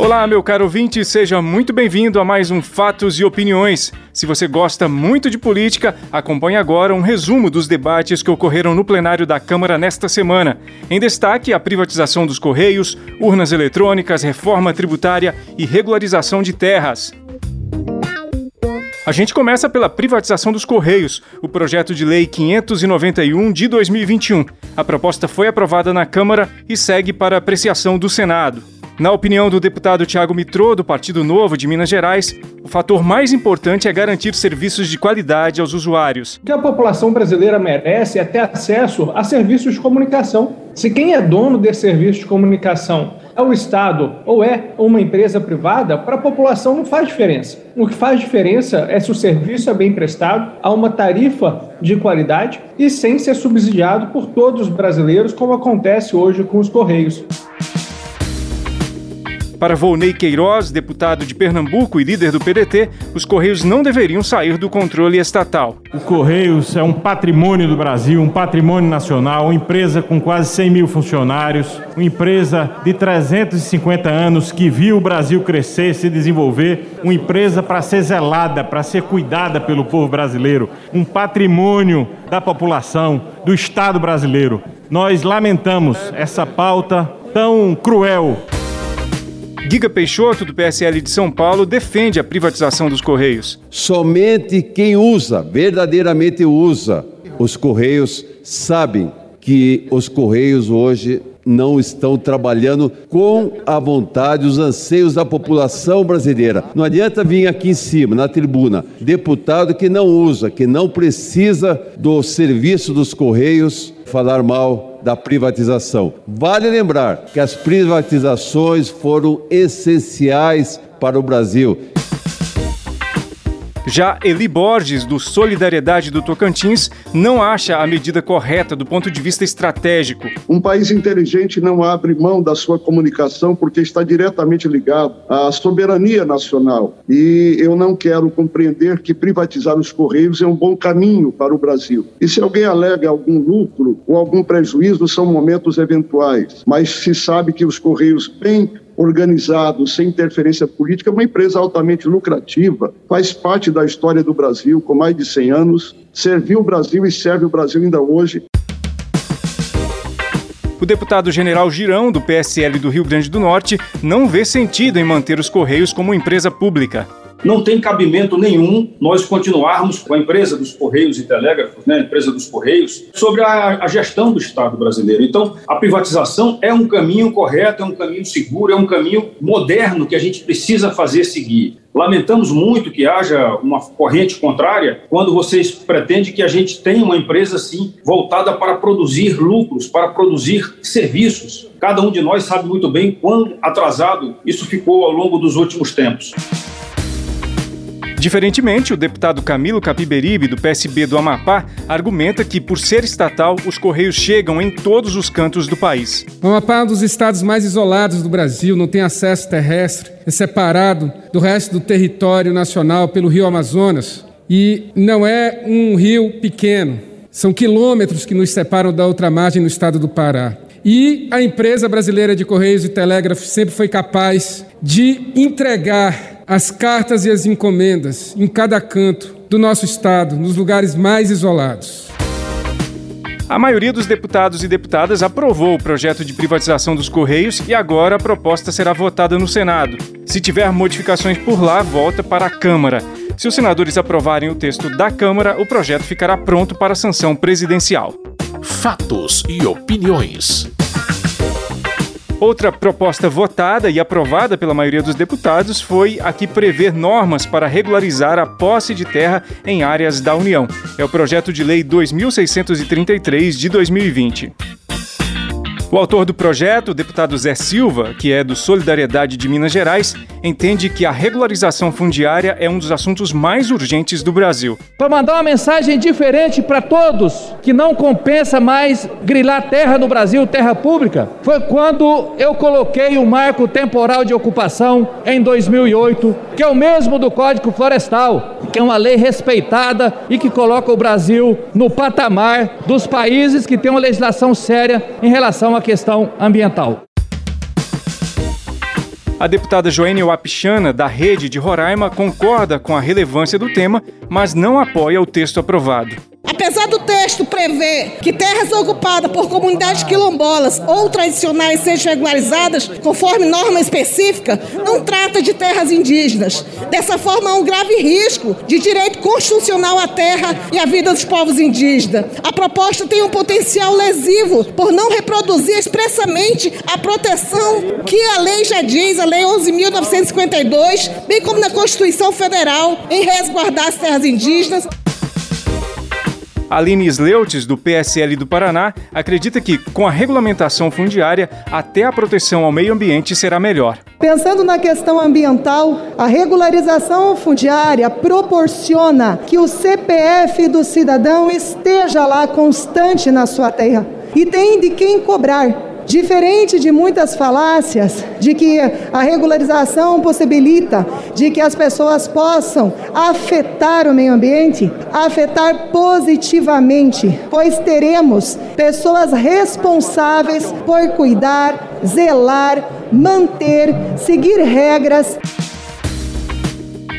Olá, meu caro ouvinte, seja muito bem-vindo a mais um Fatos e Opiniões. Se você gosta muito de política, acompanhe agora um resumo dos debates que ocorreram no plenário da Câmara nesta semana. Em destaque, a privatização dos Correios, urnas eletrônicas, reforma tributária e regularização de terras. A gente começa pela privatização dos Correios, o projeto de lei 591 de 2021. A proposta foi aprovada na Câmara e segue para apreciação do Senado. Na opinião do deputado Tiago Mitrô, do Partido Novo de Minas Gerais, o fator mais importante é garantir serviços de qualidade aos usuários. O que a população brasileira merece é ter acesso a serviços de comunicação. Se quem é dono desse serviço de comunicação é o Estado ou é uma empresa privada, para a população não faz diferença. O que faz diferença é se o serviço é bem prestado, a uma tarifa de qualidade e sem ser subsidiado por todos os brasileiros, como acontece hoje com os Correios. Para Volney Queiroz, deputado de Pernambuco e líder do PDT, os Correios não deveriam sair do controle estatal. O Correios é um patrimônio do Brasil, um patrimônio nacional, uma empresa com quase 100 mil funcionários, uma empresa de 350 anos que viu o Brasil crescer, se desenvolver, uma empresa para ser zelada, para ser cuidada pelo povo brasileiro, um patrimônio da população, do Estado brasileiro. Nós lamentamos essa pauta tão cruel Giga Peixoto, do PSL de São Paulo, defende a privatização dos Correios. Somente quem usa, verdadeiramente usa os Correios, sabem que os Correios hoje não estão trabalhando com a vontade, os anseios da população brasileira. Não adianta vir aqui em cima, na tribuna, deputado que não usa, que não precisa do serviço dos Correios, falar mal da privatização. Vale lembrar que as privatizações foram essenciais para o Brasil. Já Eli Borges, do Solidariedade do Tocantins, não acha a medida correta do ponto de vista estratégico. Um país inteligente não abre mão da sua comunicação porque está diretamente ligado à soberania nacional. E eu não quero compreender que privatizar os Correios é um bom caminho para o Brasil. E se alguém alega algum lucro ou algum prejuízo, são momentos eventuais. Mas se sabe que os Correios bem organizado, sem interferência política, uma empresa altamente lucrativa, faz parte da história do Brasil com mais de 100 anos, serviu o Brasil e serve o Brasil ainda hoje. O deputado general Girão, do PSL do Rio Grande do Norte, não vê sentido em manter os Correios como empresa pública não tem cabimento nenhum nós continuarmos com a empresa dos Correios e Telégrafos, né, a empresa dos Correios, sobre a, a, gestão do Estado brasileiro. Então, a privatização é um caminho correto, é um caminho seguro, é um caminho moderno que a gente precisa fazer seguir. Lamentamos muito que haja uma corrente contrária quando vocês pretendem que a gente tenha uma empresa assim voltada para produzir lucros, para produzir serviços. Cada um de nós sabe muito bem quão atrasado isso ficou ao longo dos últimos tempos. Diferentemente, o deputado Camilo Capiberibe, do PSB do Amapá, argumenta que, por ser estatal, os Correios chegam em todos os cantos do país. O Amapá é um dos estados mais isolados do Brasil, não tem acesso terrestre, é separado do resto do território nacional pelo rio Amazonas. E não é um rio pequeno, são quilômetros que nos separam da outra margem no estado do Pará. E a empresa brasileira de Correios e Telégrafos sempre foi capaz de entregar as cartas e as encomendas em cada canto do nosso estado, nos lugares mais isolados. A maioria dos deputados e deputadas aprovou o projeto de privatização dos Correios e agora a proposta será votada no Senado. Se tiver modificações por lá, volta para a Câmara. Se os senadores aprovarem o texto da Câmara, o projeto ficará pronto para sanção presidencial. Fatos e opiniões. Outra proposta votada e aprovada pela maioria dos deputados foi a que prevê normas para regularizar a posse de terra em áreas da União. É o projeto de lei 2633 de 2020. O autor do projeto, o deputado Zé Silva, que é do Solidariedade de Minas Gerais, entende que a regularização fundiária é um dos assuntos mais urgentes do Brasil. Para mandar uma mensagem diferente para todos, que não compensa mais grilar terra no Brasil, terra pública, foi quando eu coloquei o marco temporal de ocupação em 2008, que é o mesmo do Código Florestal, que é uma lei respeitada e que coloca o Brasil no patamar dos países que têm uma legislação séria em relação à questão ambiental. A deputada Joênia Wapichana, da Rede de Roraima, concorda com a relevância do tema, mas não apoia o texto aprovado. Apesar do texto prever que terras ocupadas por comunidades quilombolas ou tradicionais sejam regularizadas conforme norma específica, não trata de terras indígenas. Dessa forma, há um grave risco de direito constitucional à terra e à vida dos povos indígenas. A proposta tem um potencial lesivo por não reproduzir expressamente a proteção que a lei já diz, a Lei 11.952, bem como na Constituição Federal, em resguardar as terras indígenas. Aline Sleutes, do PSL do Paraná, acredita que, com a regulamentação fundiária, até a proteção ao meio ambiente será melhor. Pensando na questão ambiental, a regularização fundiária proporciona que o CPF do cidadão esteja lá constante na sua terra e tem de quem cobrar. Diferente de muitas falácias de que a regularização possibilita de que as pessoas possam afetar o meio ambiente, afetar positivamente, pois teremos pessoas responsáveis por cuidar, zelar, manter, seguir regras.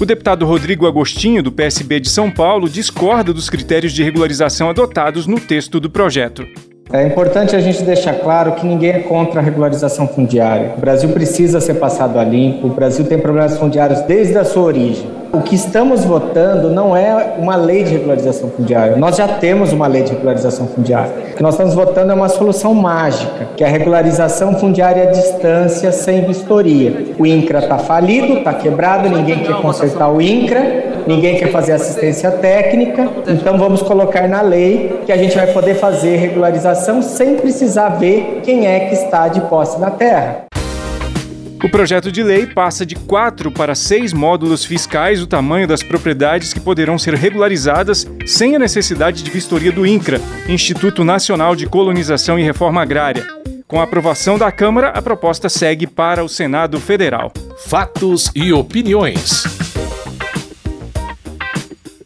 O deputado Rodrigo Agostinho, do PSB de São Paulo, discorda dos critérios de regularização adotados no texto do projeto. É importante a gente deixar claro que ninguém é contra a regularização fundiária. O Brasil precisa ser passado a limpo, o Brasil tem problemas fundiários desde a sua origem. O que estamos votando não é uma lei de regularização fundiária. Nós já temos uma lei de regularização fundiária. O que nós estamos votando é uma solução mágica, que é a regularização fundiária à distância sem vistoria. O INCRA está falido, está quebrado, ninguém quer consertar o INCRA, ninguém quer fazer assistência técnica, então vamos colocar na lei que a gente vai poder fazer regularização sem precisar ver quem é que está de posse na terra. O projeto de lei passa de quatro para seis módulos fiscais do tamanho das propriedades que poderão ser regularizadas sem a necessidade de vistoria do INCRA, Instituto Nacional de Colonização e Reforma Agrária. Com a aprovação da Câmara, a proposta segue para o Senado Federal. Fatos e opiniões.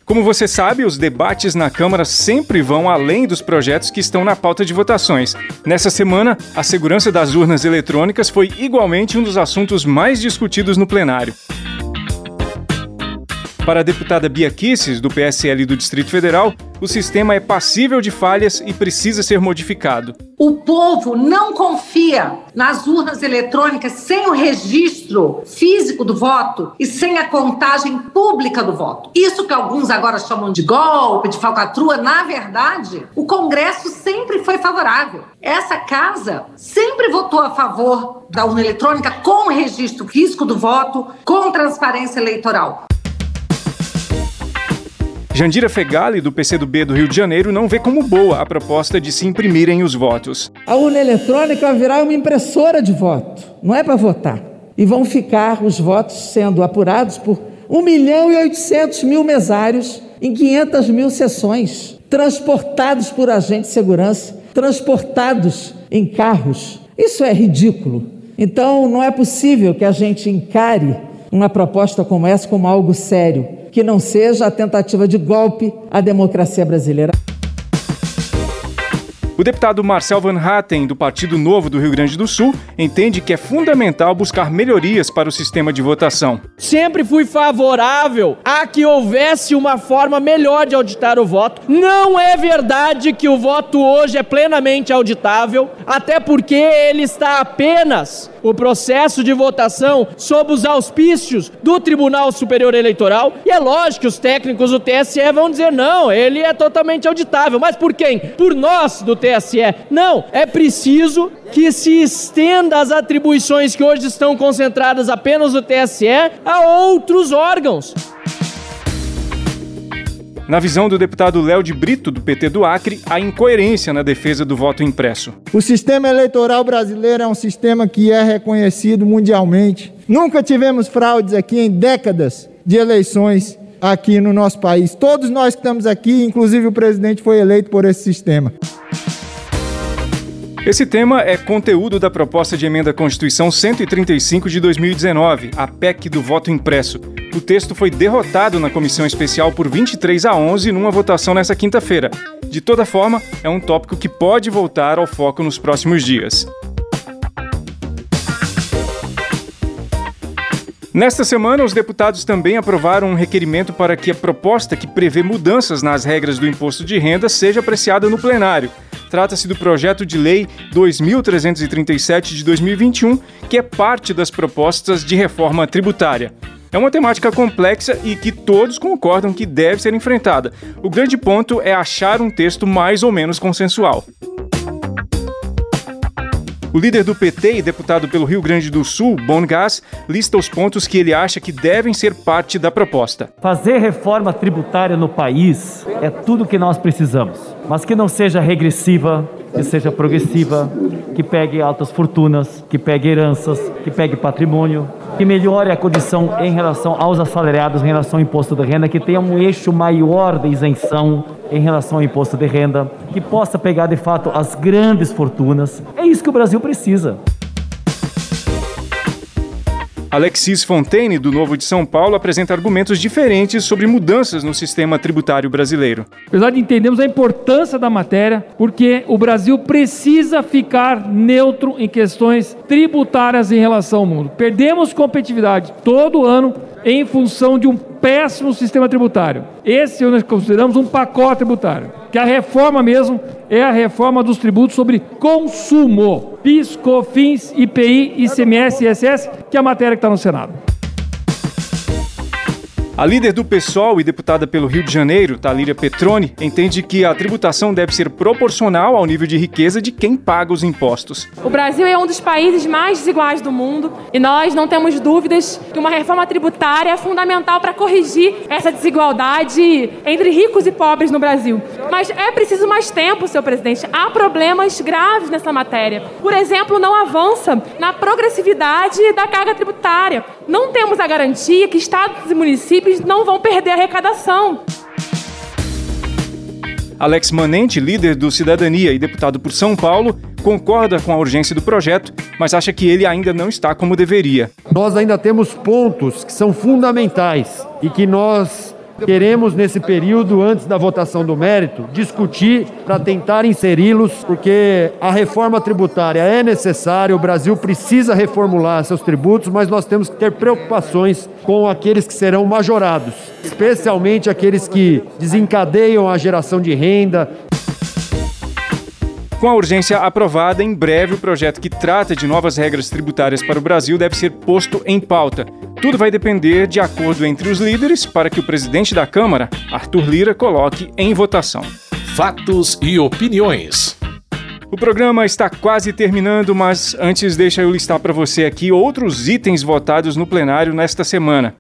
Como você sabe, os debates na Câmara sempre vão além dos projetos que estão na pauta de votações. Nessa semana, a segurança das urnas eletrônicas foi igualmente um dos assuntos mais discutidos no plenário. Para a deputada Bia Kisses, do PSL do Distrito Federal, o sistema é passível de falhas e precisa ser modificado. O povo não confia nas urnas eletrônicas sem o registro físico do voto e sem a contagem pública do voto. Isso que alguns agora chamam de golpe, de falcatrua, na verdade, o Congresso sempre foi favorável. Essa casa sempre votou a favor da urna eletrônica com registro físico do voto, com transparência eleitoral. Jandira Fegali, do PCdoB do Rio de Janeiro, não vê como boa a proposta de se imprimirem os votos. A urna eletrônica virar uma impressora de voto, não é para votar. E vão ficar os votos sendo apurados por 1 milhão e 800 mil mesários em 500 mil sessões, transportados por agentes de segurança, transportados em carros. Isso é ridículo. Então, não é possível que a gente encare uma proposta como essa como algo sério que não seja a tentativa de golpe à democracia brasileira. O deputado Marcel Van Hatten, do Partido Novo do Rio Grande do Sul, entende que é fundamental buscar melhorias para o sistema de votação. Sempre fui favorável a que houvesse uma forma melhor de auditar o voto. Não é verdade que o voto hoje é plenamente auditável, até porque ele está apenas o processo de votação sob os auspícios do Tribunal Superior Eleitoral. E é lógico que os técnicos do TSE vão dizer: não, ele é totalmente auditável. Mas por quem? Por nós do TSE. Não, é preciso que se estenda as atribuições que hoje estão concentradas apenas no TSE a outros órgãos. Na visão do deputado Léo de Brito, do PT do Acre, há incoerência na defesa do voto impresso. O sistema eleitoral brasileiro é um sistema que é reconhecido mundialmente. Nunca tivemos fraudes aqui em décadas de eleições aqui no nosso país. Todos nós que estamos aqui, inclusive o presidente, foi eleito por esse sistema. Esse tema é conteúdo da proposta de emenda à Constituição 135 de 2019, a PEC do voto impresso. O texto foi derrotado na comissão especial por 23 a 11 numa votação nesta quinta-feira. De toda forma, é um tópico que pode voltar ao foco nos próximos dias. Nesta semana, os deputados também aprovaram um requerimento para que a proposta que prevê mudanças nas regras do imposto de renda seja apreciada no plenário. Trata-se do projeto de lei 2337 de 2021, que é parte das propostas de reforma tributária. É uma temática complexa e que todos concordam que deve ser enfrentada. O grande ponto é achar um texto mais ou menos consensual. O líder do PT e deputado pelo Rio Grande do Sul, Bon Gas, lista os pontos que ele acha que devem ser parte da proposta. Fazer reforma tributária no país é tudo que nós precisamos, mas que não seja regressiva, que seja progressiva, que pegue altas fortunas, que pegue heranças, que pegue patrimônio, que melhore a condição em relação aos assalariados, em relação ao imposto de renda, que tenha um eixo maior de isenção em relação ao imposto de renda, que possa pegar de fato as grandes fortunas. É isso que o Brasil precisa. Alexis Fontaine, do Novo de São Paulo, apresenta argumentos diferentes sobre mudanças no sistema tributário brasileiro. Apesar de entendermos a importância da matéria, porque o Brasil precisa ficar neutro em questões tributárias em relação ao mundo. Perdemos competitividade todo ano em função de um péssimo sistema tributário. Esse nós consideramos um pacote tributário, que a reforma mesmo é a reforma dos tributos sobre consumo, PIS, COFINS, IPI, ICMS e ISS, que é a matéria que está no Senado. A líder do PSOL e deputada pelo Rio de Janeiro, Talíria Petroni, entende que a tributação deve ser proporcional ao nível de riqueza de quem paga os impostos. O Brasil é um dos países mais desiguais do mundo e nós não temos dúvidas que uma reforma tributária é fundamental para corrigir essa desigualdade entre ricos e pobres no Brasil. Mas é preciso mais tempo, senhor presidente. Há problemas graves nessa matéria. Por exemplo, não avança na progressividade da carga tributária. Não temos a garantia que estados e municípios municípios não vão perder a arrecadação. Alex Manente, líder do Cidadania e deputado por São Paulo, concorda com a urgência do projeto, mas acha que ele ainda não está como deveria. Nós ainda temos pontos que são fundamentais e que nós Queremos, nesse período, antes da votação do mérito, discutir para tentar inseri-los, porque a reforma tributária é necessária, o Brasil precisa reformular seus tributos, mas nós temos que ter preocupações com aqueles que serão majorados, especialmente aqueles que desencadeiam a geração de renda, com a urgência aprovada, em breve o projeto que trata de novas regras tributárias para o Brasil deve ser posto em pauta. Tudo vai depender de acordo entre os líderes para que o presidente da Câmara, Arthur Lira, coloque em votação. Fatos e opiniões. O programa está quase terminando, mas antes deixa eu listar para você aqui outros itens votados no plenário nesta semana.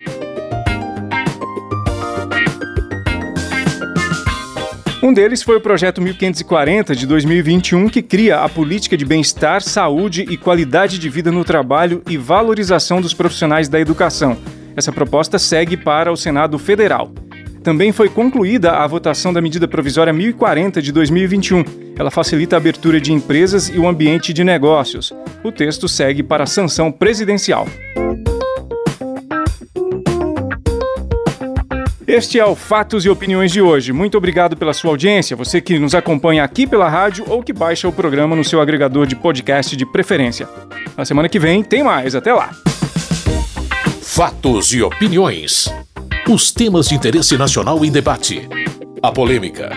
Um deles foi o projeto 1540 de 2021, que cria a política de bem-estar, saúde e qualidade de vida no trabalho e valorização dos profissionais da educação. Essa proposta segue para o Senado Federal. Também foi concluída a votação da medida provisória 1040 de 2021. Ela facilita a abertura de empresas e o ambiente de negócios. O texto segue para a sanção presidencial. Este é o Fatos e Opiniões de hoje. Muito obrigado pela sua audiência, você que nos acompanha aqui pela rádio ou que baixa o programa no seu agregador de podcast de preferência. Na semana que vem tem mais. Até lá. Fatos e Opiniões. Os temas de interesse nacional em debate. A polêmica,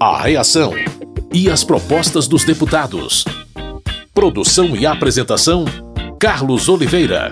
a reação e as propostas dos deputados. Produção e apresentação: Carlos Oliveira.